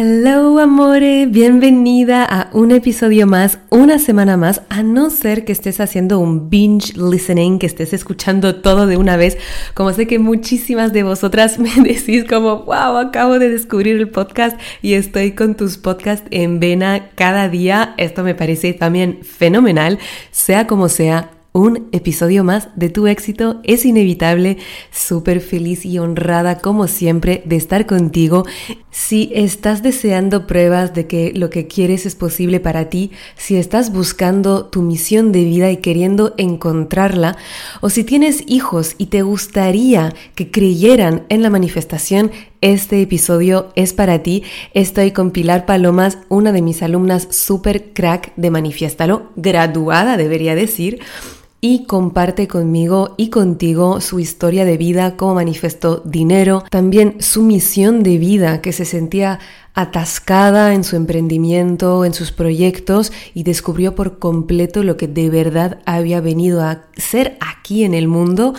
Hello amore, bienvenida a un episodio más, una semana más, a no ser que estés haciendo un binge listening, que estés escuchando todo de una vez, como sé que muchísimas de vosotras me decís como, wow, acabo de descubrir el podcast y estoy con tus podcasts en vena cada día, esto me parece también fenomenal, sea como sea, un episodio más de Tu éxito es inevitable. Súper feliz y honrada como siempre de estar contigo. Si estás deseando pruebas de que lo que quieres es posible para ti, si estás buscando tu misión de vida y queriendo encontrarla, o si tienes hijos y te gustaría que creyeran en la manifestación, este episodio es para ti. Estoy con Pilar Palomas, una de mis alumnas super crack de Manifiéstalo, graduada debería decir y comparte conmigo y contigo su historia de vida, cómo manifestó dinero, también su misión de vida, que se sentía atascada en su emprendimiento, en sus proyectos y descubrió por completo lo que de verdad había venido a ser aquí en el mundo.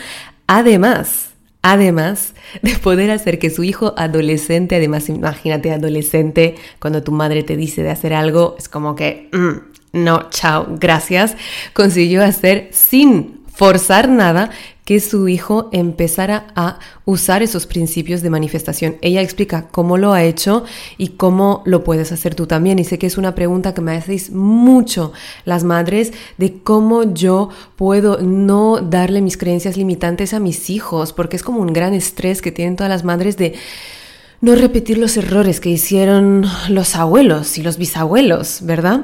Además, Además de poder hacer que su hijo adolescente, además imagínate adolescente, cuando tu madre te dice de hacer algo, es como que, mm, no, chao, gracias, consiguió hacer sin forzar nada que su hijo empezara a usar esos principios de manifestación. Ella explica cómo lo ha hecho y cómo lo puedes hacer tú también. Y sé que es una pregunta que me hacéis mucho las madres de cómo yo puedo no darle mis creencias limitantes a mis hijos, porque es como un gran estrés que tienen todas las madres de no repetir los errores que hicieron los abuelos y los bisabuelos, ¿verdad?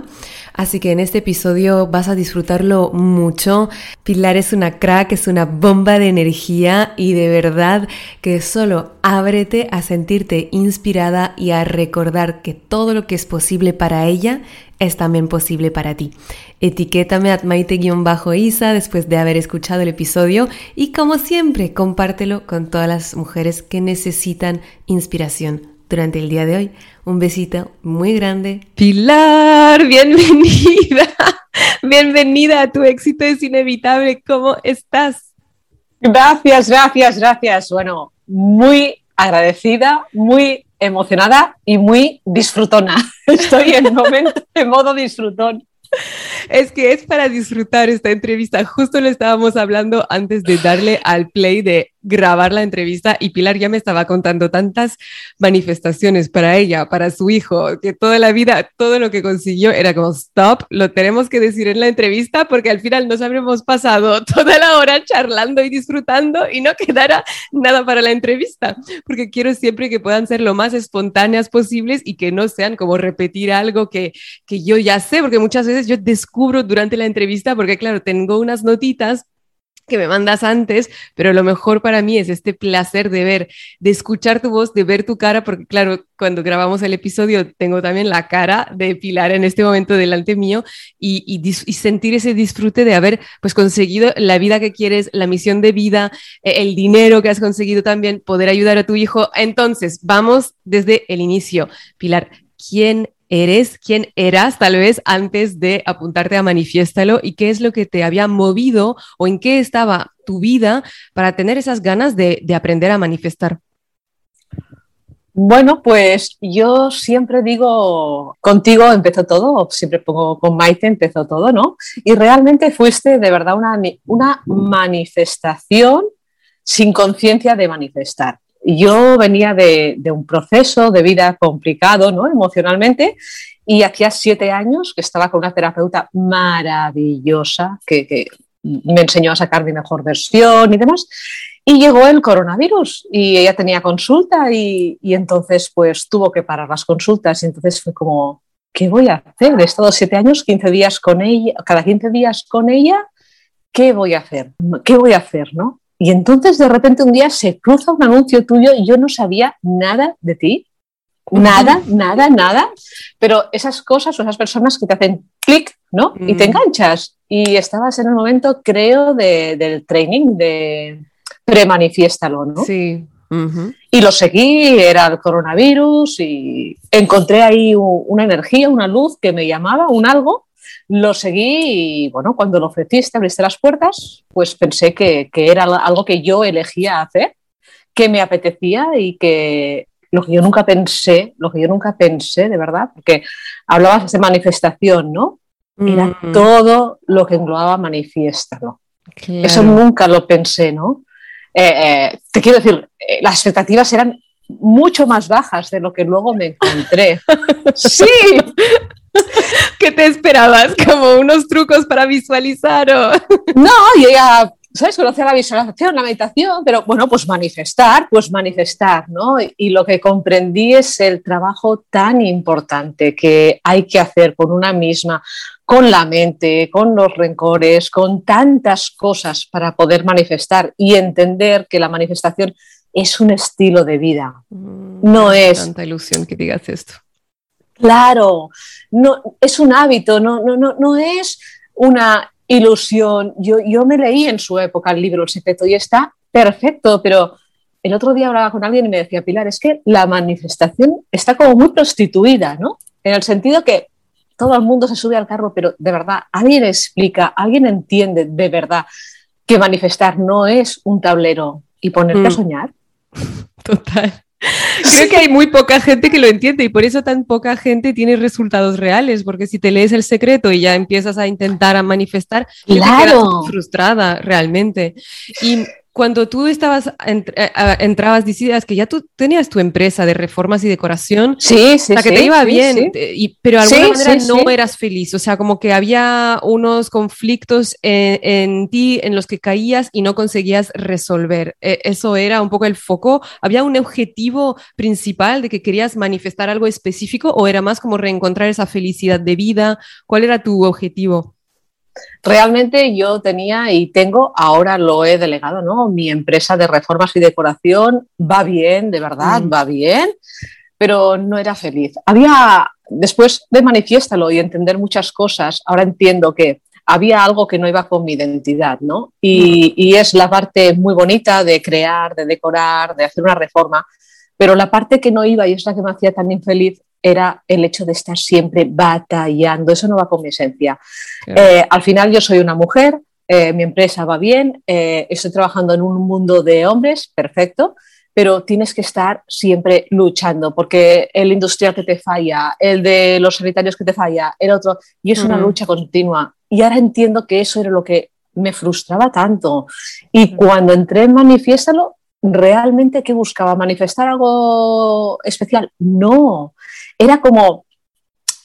Así que en este episodio vas a disfrutarlo mucho. Pilar es una crack, es una bomba de energía y de verdad que solo ábrete a sentirte inspirada y a recordar que todo lo que es posible para ella es también posible para ti. Etiquétame a maite-isa después de haber escuchado el episodio y como siempre compártelo con todas las mujeres que necesitan inspiración durante el día de hoy. Un besito muy grande. Pilar, bienvenida. Bienvenida a tu éxito es inevitable. ¿Cómo estás? Gracias, gracias, gracias. Bueno, muy agradecida, muy emocionada y muy disfrutona. Estoy en momento de modo disfrutón. Es que es para disfrutar esta entrevista. Justo lo estábamos hablando antes de darle al play de grabar la entrevista y Pilar ya me estaba contando tantas manifestaciones para ella, para su hijo, que toda la vida, todo lo que consiguió era como, stop, lo tenemos que decir en la entrevista porque al final nos habremos pasado toda la hora charlando y disfrutando y no quedara nada para la entrevista, porque quiero siempre que puedan ser lo más espontáneas posibles y que no sean como repetir algo que, que yo ya sé, porque muchas veces yo descubro durante la entrevista, porque claro, tengo unas notitas que me mandas antes, pero lo mejor para mí es este placer de ver, de escuchar tu voz, de ver tu cara, porque claro, cuando grabamos el episodio tengo también la cara de Pilar en este momento delante mío y, y, sentir ese disfrute de haber pues conseguido la vida que quieres, la misión de vida, e, el dinero que has conseguido también, poder ayudar a tu hijo. Entonces, vamos desde el inicio. Pilar, ¿quién eres, quién eras tal vez antes de apuntarte a Manifiéstalo y qué es lo que te había movido o en qué estaba tu vida para tener esas ganas de, aprender a manifestar. Bueno, pues yo siempre digo, contigo empezó todo, siempre pongo con Maite empezó todo, ¿no? Y realmente fuiste de verdad una, una manifestación sin conciencia de manifestar yo venía de, un proceso de vida complicado, ¿no? Emocionalmente, y hacía siete años que estaba con una terapeuta maravillosa que, me enseñó a sacar mi mejor versión y demás. Y llegó el coronavirus y ella tenía consulta y, y, entonces pues tuvo que parar las consultas y entonces fue como, ¿qué voy a hacer? He estado siete años, 15 días con ella, cada 15 días con ella, ¿qué voy a hacer? ¿Qué voy a hacer? ¿no? Y entonces de repente un día se cruza un anuncio tuyo y yo no sabía nada de ti, nada, nada, nada, pero esas cosas o esas personas que te hacen clic, ¿no? Y te mm. enganchas. Y estabas en el momento, creo, del training de premanifiéstalo, ¿no? Sí. Y lo seguí, era el coronavirus y encontré ahí una energía, una luz que me llamaba, un algo. Lo seguí y bueno, cuando lo ofreciste, abriste las puertas, pues pensé que, que era algo que yo elegía hacer, que me apetecía y que lo que yo nunca pensé, lo que yo nunca pensé, de verdad, porque hablabas de manifestación, ¿no? Era mm. todo lo que englobaba manifiéstalo. Eso nunca lo pensé, ¿no? Eh, eh, te quiero decir, eh, las expectativas eran mucho más bajas de lo que luego me encontré. sí. ¿Qué te esperabas? ¿Como unos trucos para visualizar? O... no, yo ya ¿sabes? Conocer la visualización, la meditación, pero bueno, pues manifestar, pues manifestar, ¿no? Y lo que comprendí es el trabajo tan importante que hay que hacer con una misma, con la mente, con los rencores, con tantas cosas para poder manifestar y entender que la manifestación es un estilo de vida. Mm, no es. Tanta ilusión que digas esto. Claro, no, es un hábito, no, no, no, no es una ilusión. Yo, yo me leí en su época el libro El secreto y está perfecto, pero el otro día hablaba con alguien y me decía, Pilar, es que la manifestación está como muy prostituida, ¿no? En el sentido que todo el mundo se sube al carro, pero de verdad, alguien explica, alguien entiende de verdad que manifestar no es un tablero y ponerte a mm. soñar. Total. Creo que hay muy poca gente que lo entiende y por eso tan poca gente tiene resultados reales, porque si te lees el secreto y ya empiezas a intentar a manifestar, claro. frustrada realmente. Y cuando tú estabas, eh, entrabas, decías que ya tú tenías tu empresa de reformas y decoración, sí, sí, o sea, que te iba bien, pero de alguna manera no eras feliz, o sea, como que había unos conflictos en, ti en los que caías y no conseguías resolver. E, eso era un poco el foco. ¿Había un objetivo principal de que querías manifestar algo específico o era más como reencontrar esa felicidad de vida? ¿Cuál era tu objetivo? Realmente yo tenía y tengo, ahora lo he delegado, ¿no? Mi empresa de reformas y decoración va bien, de verdad, mm. va bien, pero no era feliz. Había, después de manifiéstalo y entender muchas cosas, ahora entiendo que había algo que no iba con mi identidad, ¿no? Y, mm. y es la parte muy bonita de crear, de decorar, de hacer una reforma, pero la parte que no iba y es la que me hacía tan infeliz era el hecho de estar siempre batallando. Eso no va con mi esencia. Eh, al final yo soy una mujer, eh, mi empresa va bien, eh, estoy trabajando en un mundo de hombres, perfecto, pero tienes que estar siempre luchando, porque el industrial que te falla, el de los sanitarios que te falla, el otro, y es una lucha continua. Y ahora entiendo que eso era lo que me frustraba tanto. Y cuando entré en Manifiéstalo, realmente qué buscaba manifestar algo especial. No era como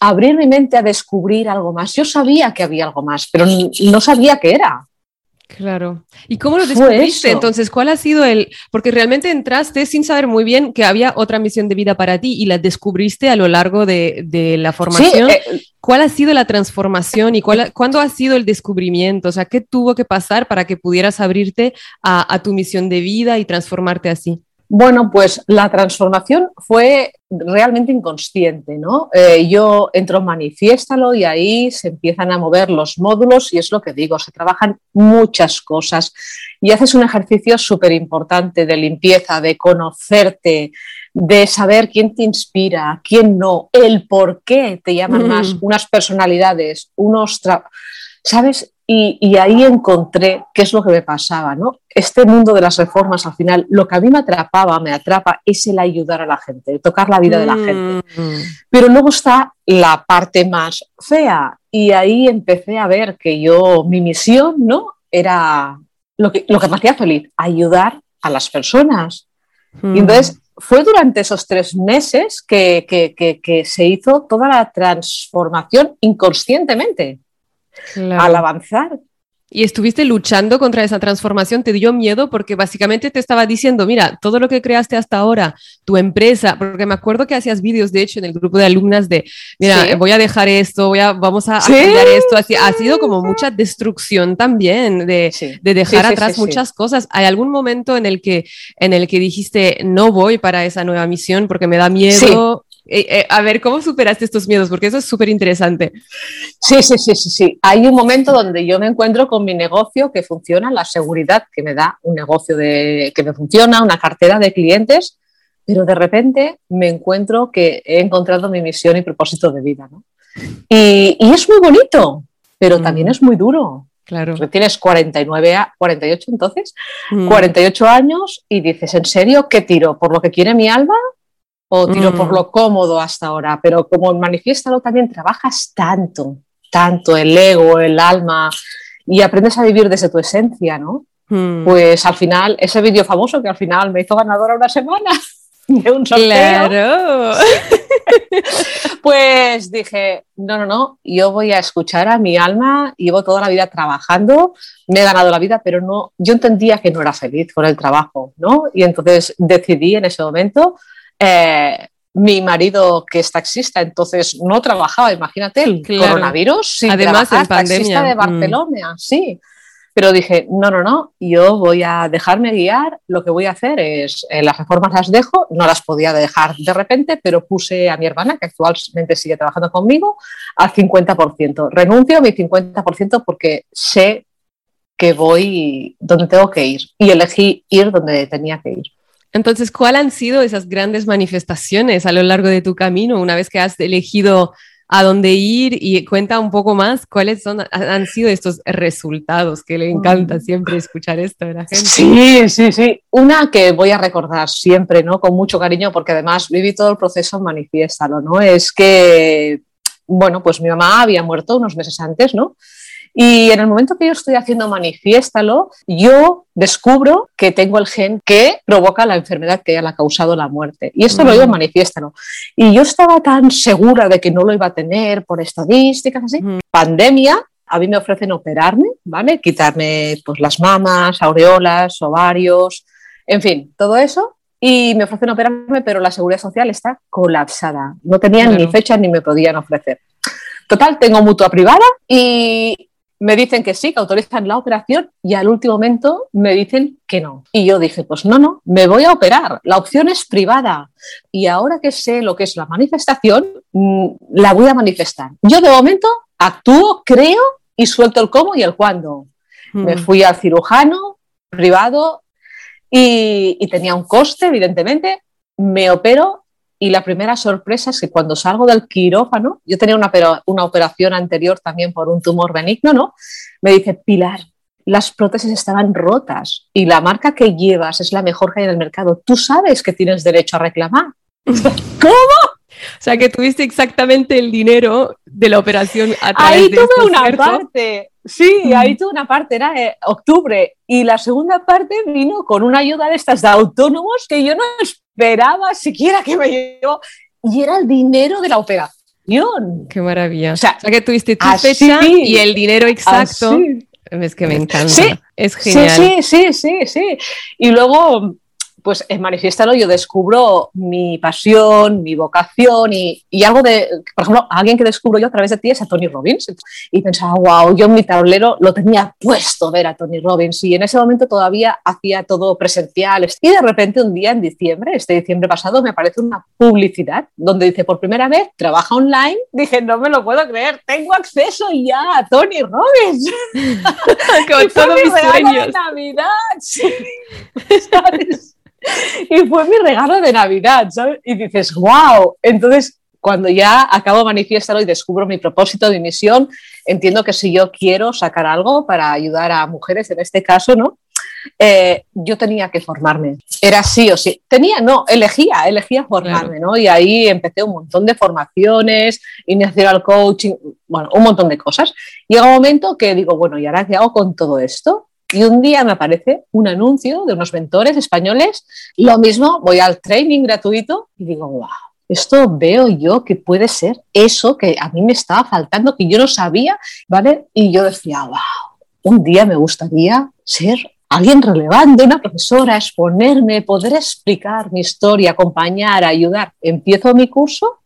abrir mi mente a descubrir algo más. Yo sabía que había algo más pero no sabía qué era Claro. ¿Y cómo lo descubriste? Entonces, ¿cuál ha sido el...? Porque realmente entraste sin saber muy bien que había otra misión de vida para ti y la descubriste a lo largo de, la formación. Eh, ¿Cuál ha sido la transformación y cuál, cuándo ha sido el descubrimiento? O sea, ¿qué tuvo que pasar para que pudieras abrirte a tu misión de vida y transformarte así? Bueno, pues la transformación fue realmente inconsciente, ¿no? Eh, yo entro manifiéstalo y ahí se empiezan a mover los módulos y es lo que digo, se trabajan muchas cosas y haces un ejercicio súper importante de limpieza, de conocerte, de saber quién te inspira, quién no, el por qué te llaman más unas personalidades, unos... ¿Sabes? Y, ahí encontré qué es lo que me pasaba, ¿no? Este mundo de las reformas, al final, lo que a mí me atrapaba, me atrapa, es el ayudar a la gente, tocar la vida de la gente. Mm. Pero luego está la parte más fea y ahí empecé a ver que yo, mi misión, ¿no? Era lo que, lo que me hacía feliz, ayudar a las personas. Y mm. entonces fue durante esos tres meses que, que se hizo toda la transformación inconscientemente al avanzar. Y estuviste luchando contra esa transformación, te dio miedo porque básicamente te estaba diciendo, mira, todo lo que creaste hasta ahora, tu empresa, porque me acuerdo que hacías vídeos, de hecho, en el grupo de alumnas de, mira, voy a dejar esto, voy a, vamos a, cambiar esto, así, ha sido como mucha destrucción también de, de dejar atrás muchas cosas. ¿Hay algún momento en el, que, en el que dijiste, no voy para esa nueva misión porque me da miedo? Eh, eh, a ver, ¿cómo superaste estos miedos? Porque eso es súper interesante. Sí, sí, sí, sí, sí. Hay un momento donde yo me encuentro con mi negocio que funciona, la seguridad que me da un negocio de, que me funciona, una cartera de clientes, pero de repente me encuentro que he encontrado mi misión y propósito de vida. ¿no? Y, es muy bonito, pero mm. también es muy duro. Claro. Porque tienes 49 a 48 entonces, 48 mm. años y dices, ¿en serio qué tiro? ¿Por lo que quiere mi alma o tiro por mm. lo cómodo hasta ahora, pero como en Manifiéstalo también trabajas tanto, tanto el ego, el alma y aprendes a vivir desde tu esencia, ¿no? Mm. Pues al final, ese vídeo famoso que al final me hizo ganadora una semana de un sorteo. Claro. pues dije, no, no, no, yo voy a escuchar a mi alma, llevo toda la vida trabajando, me he ganado la vida, pero no, yo entendía que no era feliz con el trabajo, ¿no? Y entonces decidí en ese momento eh, mi marido, que es taxista, entonces no trabajaba, imagínate, el coronavirus, además en pandemia. Taxista de mm. Barcelona, sí. Pero dije, no, no, no, yo voy a dejarme guiar, lo que voy a hacer es, eh, las reformas las dejo, no las podía dejar de repente, pero puse a mi hermana, que actualmente sigue trabajando conmigo, al 50%. Renuncio a mi 50% porque sé que voy donde tengo que ir y elegí ir donde tenía que ir. Entonces, ¿cuáles han sido esas grandes manifestaciones a lo largo de tu camino una vez que has elegido a dónde ir y cuenta un poco más cuáles son, han sido estos resultados, que le encanta mm. siempre escuchar esto de la gente. Sí, sí, sí. Una que voy a recordar siempre, ¿no? Con mucho cariño, porque además viví todo el proceso manifiéstalo, ¿no? Es que, bueno, pues mi mamá había muerto unos meses antes, ¿no? Y en el momento que yo estoy haciendo manifiéstalo, yo descubro que tengo el gen que provoca la enfermedad que la ha causado la muerte. Y esto lo digo manifiéstalo. Y yo estaba tan segura de que no lo iba a tener por estadísticas, así. Pandemia, a mí me ofrecen operarme, ¿vale? Quitarme pues, las mamas, aureolas, ovarios, en fin, todo eso. Y me ofrecen operarme, pero la seguridad social está colapsada. No tenían ni fecha ni me podían ofrecer. Total, tengo mutua privada y me dicen que sí, que autorizan la operación y al último momento me dicen que no. Y yo dije, pues no, no, me voy a operar. La opción es privada. Y ahora que sé lo que es la manifestación, mm, la voy a manifestar. Yo de momento actúo, creo y suelto el cómo y el cuándo. Me mm. fui al cirujano privado y, y tenía un coste, evidentemente. Me opero y la primera sorpresa es que cuando salgo del quirófano, yo tenía una, una operación anterior también por un tumor benigno, ¿no? Me dice, Pilar, las prótesis estaban rotas y la marca que llevas es la mejor que hay en el mercado. Tú sabes que tienes derecho a reclamar. ¿Cómo? O sea, que tuviste exactamente el dinero de la operación a través ahí de tuve una parte, sí, ahí tuve una parte, era eh, octubre, y la segunda parte vino con una ayuda de estas de autónomos que yo no esperaba siquiera que me llegó y era el dinero de la operación. Qué maravilla. O sea, que tuviste tu fecha y el dinero exacto. Es que me encanta. Sí, es genial. Sí, sí, sí, sí, Y luego pues en Manifiéstalo yo descubro mi pasión, mi vocación y, algo de, por ejemplo, alguien que descubro yo a través de ti es a Tony Robbins. Y pensaba, wow, yo en mi tablero lo tenía puesto ver a Tony Robbins y en ese momento todavía hacía todo presencial. Y de repente un día en diciembre, este diciembre pasado, me aparece una publicidad donde dice por primera vez, trabaja online. Dije, no me lo puedo creer, tengo acceso ya a Tony Robbins. Con todos mis sueños. De Navidad. ¿Sabes? Y fue mi regalo de Navidad, ¿sabes? Y dices, wow. Entonces, cuando ya acabo manifestarlo y descubro mi propósito, mi misión, entiendo que si yo quiero sacar algo para ayudar a mujeres, en este caso, ¿no? Eh, yo tenía que formarme. Era sí o sí. Tenía, no, elegía, elegía formarme, ¿no? Y ahí empecé un montón de formaciones, inicial coaching, bueno, un montón de cosas. Llega un momento que digo, bueno, ¿y ahora qué hago con todo esto? Y un día me aparece un anuncio de unos mentores españoles. Lo mismo, voy al training gratuito y digo, wow, esto veo yo que puede ser eso que a mí me estaba faltando, que yo no sabía, ¿vale? Y yo decía, wow, un día me gustaría ser alguien relevante, una profesora, exponerme, poder explicar mi historia, acompañar, ayudar. Empiezo mi curso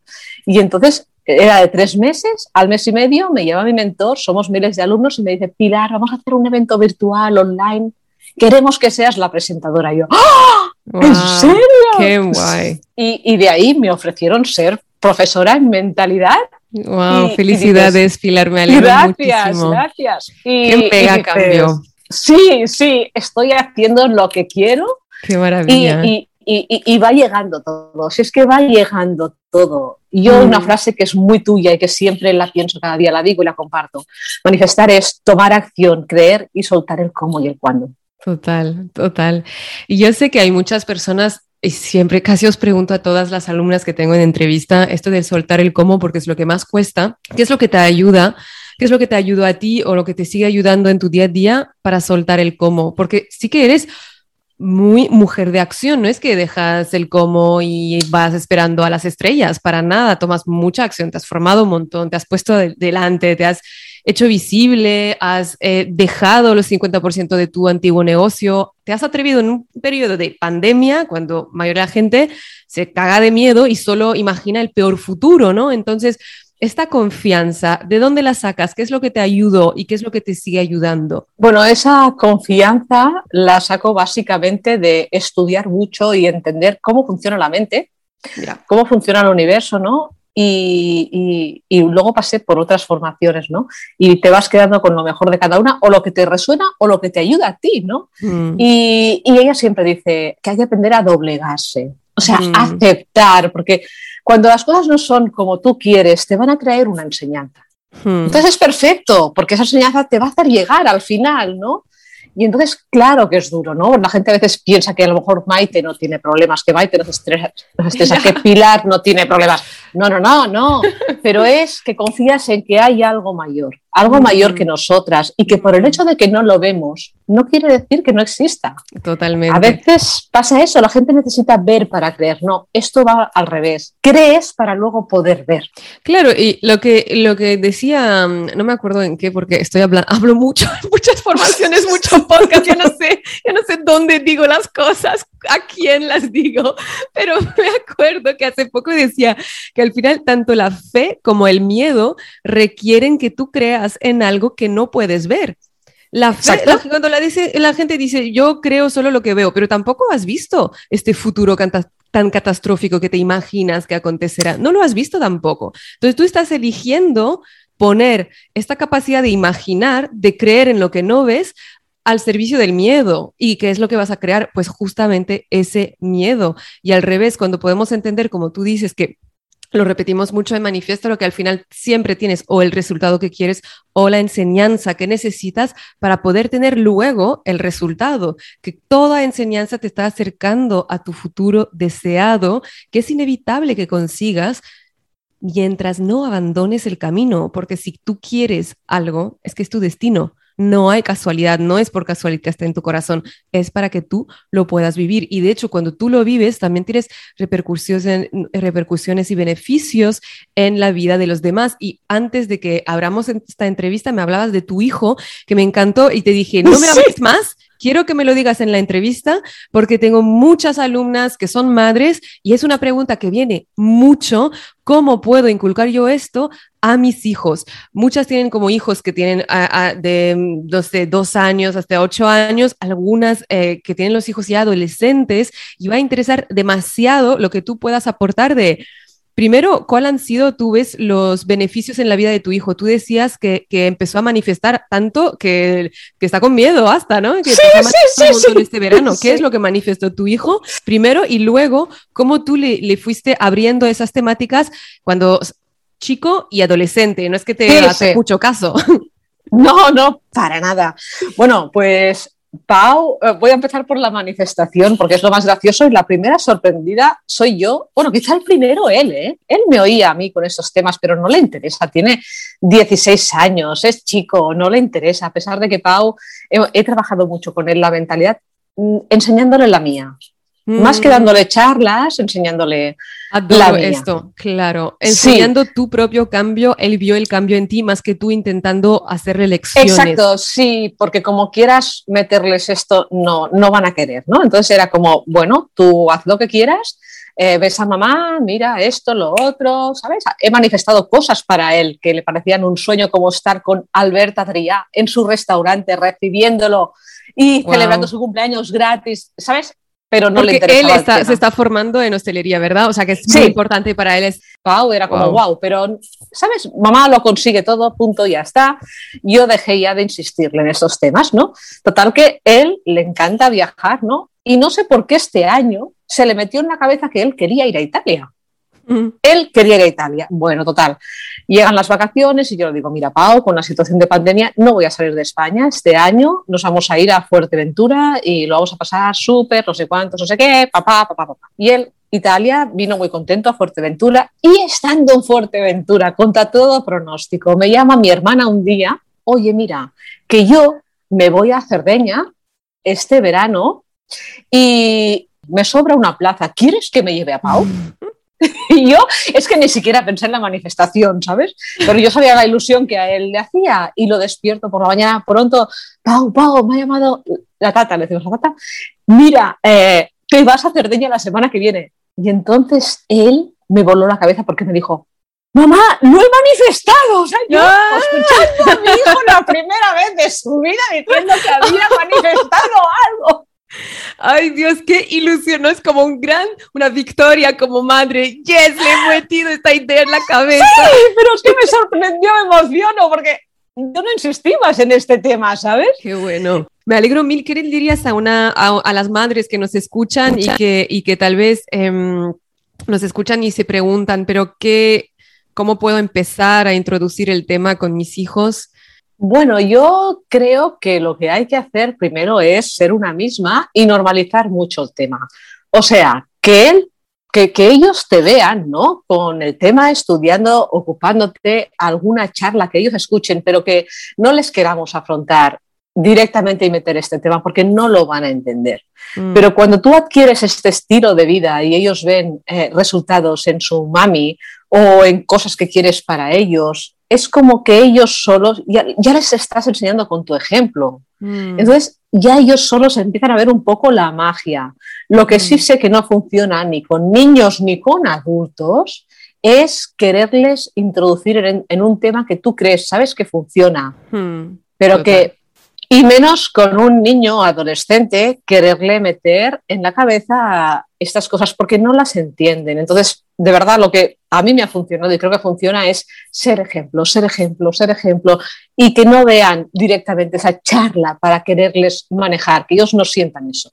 y entonces era de tres meses, al mes y medio me lleva mi mentor, somos miles de alumnos y me dice, Pilar, vamos a hacer un evento virtual, online, queremos que seas la presentadora. Y yo, ¡Ah! ¿en serio? ¡Qué guay! Y, de ahí me ofrecieron ser profesora en mentalidad. ¡Wow! felicidades, Pilar, me alegro gracias, Gracias, ¡Qué mega cambio! Sí, sí, estoy haciendo lo que quiero. ¡Qué maravilla! Y, y, va llegando todo, si es que va llegando todo. Yo una mm. frase que es muy tuya y que siempre la pienso cada día, la digo y la comparto. Manifestar es tomar acción, creer y soltar el cómo y el cuándo. Total, total. Y yo sé que hay muchas personas, y siempre casi os pregunto a todas las alumnas que tengo en entrevista, esto de soltar el cómo, porque es lo que más cuesta, ¿qué es lo que te ayuda? ¿Qué es lo que te ayuda a ti o lo que te sigue ayudando en tu día a día para soltar el cómo? Porque sí que eres muy mujer de acción, no es que dejas el cómo y vas esperando a las estrellas, para nada, tomas mucha acción, te has formado un montón, te has puesto delante, te has hecho visible, has eh, dejado los 50% de tu antiguo negocio, te has atrevido en un periodo de pandemia, cuando mayoría de la gente se caga de miedo y solo imagina el peor futuro, ¿no? Entonces, esta confianza, ¿de dónde la sacas? ¿Qué es lo que te ayudó y qué es lo que te sigue ayudando? Bueno, esa confianza la saco básicamente de estudiar mucho y entender cómo funciona la mente, cómo funciona el universo, ¿no? Y, luego pasé por otras formaciones, ¿no? Y te vas quedando con lo mejor de cada una, o lo que te resuena, o lo que te ayuda a ti, ¿no? Mm. Y, ella siempre dice que hay que aprender a doblegarse, o sea, mm. aceptar, porque cuando las cosas no son como tú quieres, te van a traer una enseñanza. Hmm. Entonces es perfecto, porque esa enseñanza te va a hacer llegar al final, ¿no? Y entonces, claro que es duro, ¿no? La gente a veces piensa que a lo mejor Maite no tiene problemas, que Maite no se estresa, que Pilar no tiene problemas. No, no, no, no. Pero es que confías en que hay algo mayor algo mayor que nosotras y que por el hecho de que no lo vemos no quiere decir que no exista. Totalmente. A veces pasa eso, la gente necesita ver para creer. No, esto va al revés. Crees para luego poder ver. Claro, y lo que, lo que decía, mm, no me acuerdo en qué, porque estoy hablando, hablo mucho, muchas formaciones, muchos podcasts, ya no sé, ya no sé dónde digo las cosas, a quién las digo, pero me acuerdo que hace poco decía que al final tanto la fe como el miedo requieren que tú creas en algo que no puedes ver. La fe, cuando la, dice, la gente dice, yo creo solo lo que veo, pero tampoco has visto este futuro tan catastrófico que te imaginas que acontecerá. No lo has visto tampoco. Entonces tú estás eligiendo poner esta capacidad de imaginar, de creer en lo que no ves, al servicio del miedo. ¿Y qué es lo que vas a crear? Pues justamente ese miedo. Y al revés, cuando podemos entender, como tú dices, que lo repetimos mucho en manifiesto, lo que al final siempre tienes o el resultado que quieres o la enseñanza que necesitas para poder tener luego el resultado, que toda enseñanza te está acercando a tu futuro deseado, que es inevitable que consigas mientras no abandones el camino, porque si tú quieres algo, es que es tu destino. No hay casualidad, no es por casualidad que está en tu corazón, es para que tú lo puedas vivir. Y de hecho, cuando tú lo vives, también tienes repercusiones, repercusiones y beneficios en la vida de los demás. Y antes de que abramos esta entrevista, me hablabas de tu hijo, que me encantó, y te dije, no me hables más, quiero que me lo digas en la entrevista porque tengo muchas alumnas que son madres y es una pregunta que viene mucho. ¿Cómo puedo inculcar yo esto a mis hijos? Muchas tienen como hijos que tienen de, no dos años hasta ocho años, algunas eh, que tienen los hijos ya adolescentes y va a interesar demasiado lo que tú puedas aportar de Primero, ¿cuál han sido, tú ves, los beneficios en la vida de tu hijo? Tú decías que, empezó a manifestar tanto que, está con miedo hasta, ¿no? Que sí, sí, sí, este verano. ¿Qué es lo que manifestó tu hijo? Primero, y luego, ¿cómo tú le, fuiste abriendo esas temáticas cuando chico y adolescente? No es que te hace mucho caso. No, no, para nada. Bueno, pues Pau, eh, voy a empezar por la manifestación porque es lo más gracioso y la primera sorprendida soy yo. Bueno, quizá el primero él, ¿eh? Él me oía a mí con estos temas, pero no le interesa. Tiene 16 años, es chico, no le interesa. A pesar de que Pau, he, trabajado mucho con él la mentalidad, mm, enseñándole la mía. Más que mm. dándole charlas, enseñándole Adoro esto, claro. Enseñando tu propio cambio, él vio el cambio en ti más que tú intentando hacerle lecciones. Exacto, sí, porque como quieras meterles esto, no, no van a querer, ¿no? Entonces era como, bueno, tú haz lo que quieras, eh, ves a mamá, mira esto, lo otro, ¿sabes? He manifestado cosas para él que le parecían un sueño como estar con Alberta Adrià en su restaurante, recibiéndolo y celebrando su cumpleaños gratis, ¿sabes? Pero no le interesa. Él está, se está formando en hostelería, ¿verdad? O sea que es muy importante para él. Es... Pau era como wow. pero ¿sabes? Mamá lo consigue todo, punto, ya está. Yo dejé ya de insistirle en esos temas, ¿no? Total que él le encanta viajar, ¿no? Y no sé por qué este año se le metió en la cabeza que él quería ir a Italia. Él quería ir a Italia. Bueno, total. Llegan las vacaciones y yo le digo, mira, Pau, con la situación de pandemia no voy a salir de España. Este año nos vamos a ir a Fuerteventura y lo vamos a pasar súper, no sé cuántos, no sé qué, papá, papá, papá. Y él, Italia, vino muy contento a Fuerteventura y estando en Fuerteventura, contra todo pronóstico, me llama mi hermana un día, oye, mira, que yo me voy a Cerdeña este verano y me sobra una plaza. ¿Quieres que me lleve a Pau? Y yo es que ni siquiera pensé en la manifestación, ¿sabes? Pero yo sabía la ilusión que a él le hacía y lo despierto por la mañana pronto. Pau, Pau, me ha llamado la tata, le decimos la tata, mira, eh, que vas a Cerdeña la semana que viene. Y entonces él me voló la cabeza porque me dijo, mamá, no he manifestado. O sea, yo ¡Ah! escuchando a mi hijo la primera vez de su vida diciendo que había manifestado algo. Ay, Dios, qué ilusión, ¿no? Es como un gran, una victoria como madre. Yes, le he metido esta idea en la cabeza. Sí, pero es que me sorprendió, me emociono, porque yo no insistí más en este tema, ¿sabes? Qué bueno. Me alegro mil. ¿Qué le dirías a, una, a, las madres que nos escuchan y que, y que tal vez em, nos escuchan y se preguntan, pero qué, cómo puedo empezar a introducir el tema con mis hijos? Bueno, yo creo que lo que hay que hacer primero es ser una misma y normalizar mucho el tema. O sea, que que, que, ellos te vean, ¿no? Con el tema estudiando, ocupándote alguna charla que ellos escuchen, pero que no les queramos afrontar directamente y meter este tema porque no lo van a entender. Mm. Pero cuando tú adquieres este estilo de vida y ellos ven eh, resultados en su mami o en cosas que quieres para ellos, es como que ellos solos, ya, les estás enseñando con tu ejemplo. Mm. Entonces, ya ellos solos empiezan a ver un poco la magia. Lo que sí mm. sé que no funciona ni con niños ni con adultos es quererles introducir en, un tema que tú crees, sabes que funciona, mm. pero que y menos con un niño adolescente quererle meter en la cabeza estas cosas porque no las entienden. Entonces, de verdad, lo que a mí me ha funcionado y creo que funciona es ser ejemplo, ser ejemplo, ser ejemplo y que no vean directamente esa charla para quererles manejar, que ellos no sientan eso.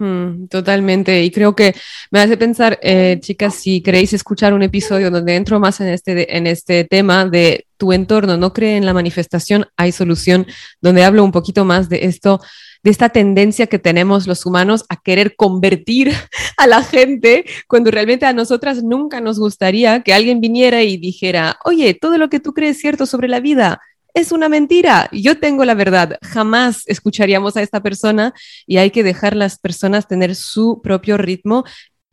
Hmm, totalmente. Y creo que me hace pensar, eh, chicas, si queréis escuchar un episodio donde entro más en este, en este tema de tu entorno, no cree en la manifestación, hay solución, donde hablo un poquito más de esto, de esta tendencia que tenemos los humanos a querer convertir a la gente, cuando realmente a nosotras nunca nos gustaría que alguien viniera y dijera, oye, todo lo que tú crees cierto sobre la vida es una mentira. Yo tengo la verdad. Jamás escucharíamos a esta persona y hay que dejar las personas tener su propio ritmo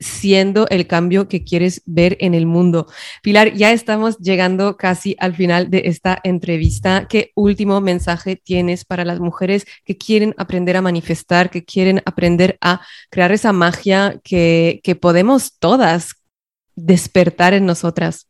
siendo el cambio que quieres ver en el mundo. Pilar, ya estamos llegando casi al final de esta entrevista. ¿Qué último mensaje tienes para las mujeres que quieren aprender a manifestar, que quieren aprender a crear esa magia que, que podemos todas despertar en nosotras?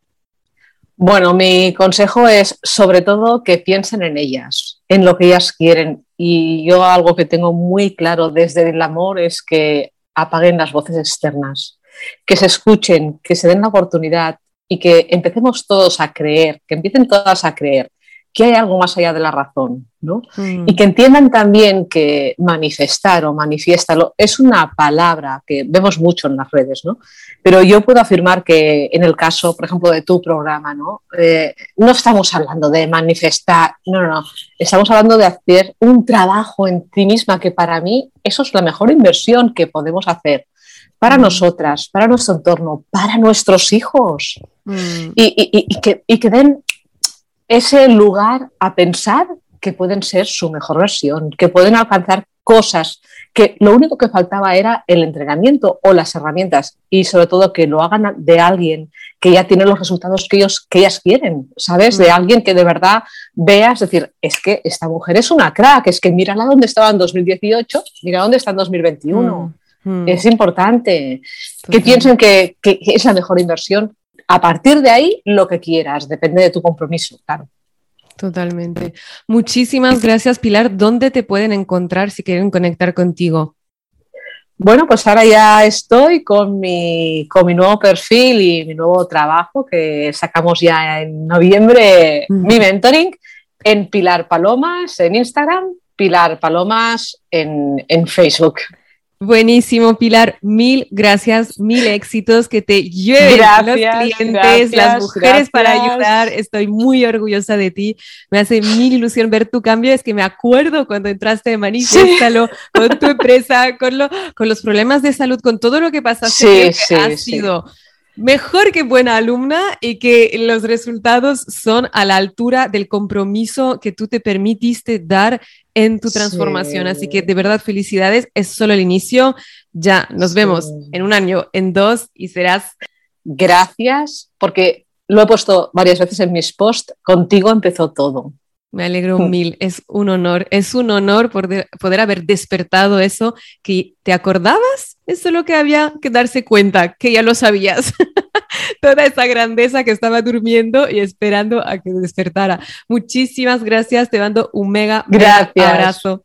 Bueno, mi consejo es sobre todo que piensen en ellas, en lo que ellas quieren. Y yo algo que tengo muy claro desde el amor es que apaguen las voces externas, que se escuchen, que se den la oportunidad y que empecemos todos a creer, que empiecen todas a creer que hay algo más allá de la razón, ¿no? Mm. Y que entiendan también que manifestar o manifiéstalo es una palabra que vemos mucho en las redes, ¿no? Pero yo puedo afirmar que en el caso, por ejemplo, de tu programa, ¿no? Eh, no estamos hablando de manifestar, no, no, no, estamos hablando de hacer un trabajo en ti misma que para mí eso es la mejor inversión que podemos hacer para mm. nosotras, para nuestro entorno, para nuestros hijos. Mm. Y, y, que, y que den ese lugar a pensar que pueden ser su mejor versión, que pueden alcanzar cosas que lo único que faltaba era el entrenamiento o las herramientas y sobre todo que lo hagan de alguien que ya tiene los resultados que, ellos, que ellas quieren, ¿sabes? De mm. alguien que de verdad veas, decir, es que esta mujer es una crack, es que mírala dónde estaba en 2018, mira dónde está en 2021. Mm, mm. Es importante que piensen que, que es la mejor inversión. A partir de ahí, lo que quieras, depende de tu compromiso, claro. Totalmente. Muchísimas gracias, Pilar. ¿Dónde te pueden encontrar si quieren conectar contigo? Bueno, pues ahora ya estoy con mi, con mi nuevo perfil y mi nuevo trabajo que sacamos ya en noviembre, mi mentoring, en Pilar Palomas en Instagram, Pilar Palomas en, en Facebook. Buenísimo, Pilar. Mil gracias, mil éxitos que te lleven los clientes, las mujeres para ayudar. Estoy muy orgullosa de ti. Me hace mil ilusión ver tu cambio. Es que me acuerdo cuando entraste de Manifestalo con tu empresa, con, lo, con los problemas de salud, con todo lo que pasaste. Sí, que sido mejor que buena alumna y que los resultados son a la altura del compromiso que tú te permitiste dar en tu transformación. Así que de verdad, felicidades. Es solo el inicio. Ya nos vemos en un año, en dos y serás. Gracias, porque lo he puesto varias veces en mis posts. Contigo empezó todo. Me alegro mil, es un honor, es un honor poder, poder haber despertado eso que te acordabas, es lo que había que darse cuenta, que ya lo sabías. Toda esa grandeza que estaba durmiendo y esperando a que despertara. Muchísimas gracias, te mando un mega, mega abrazo.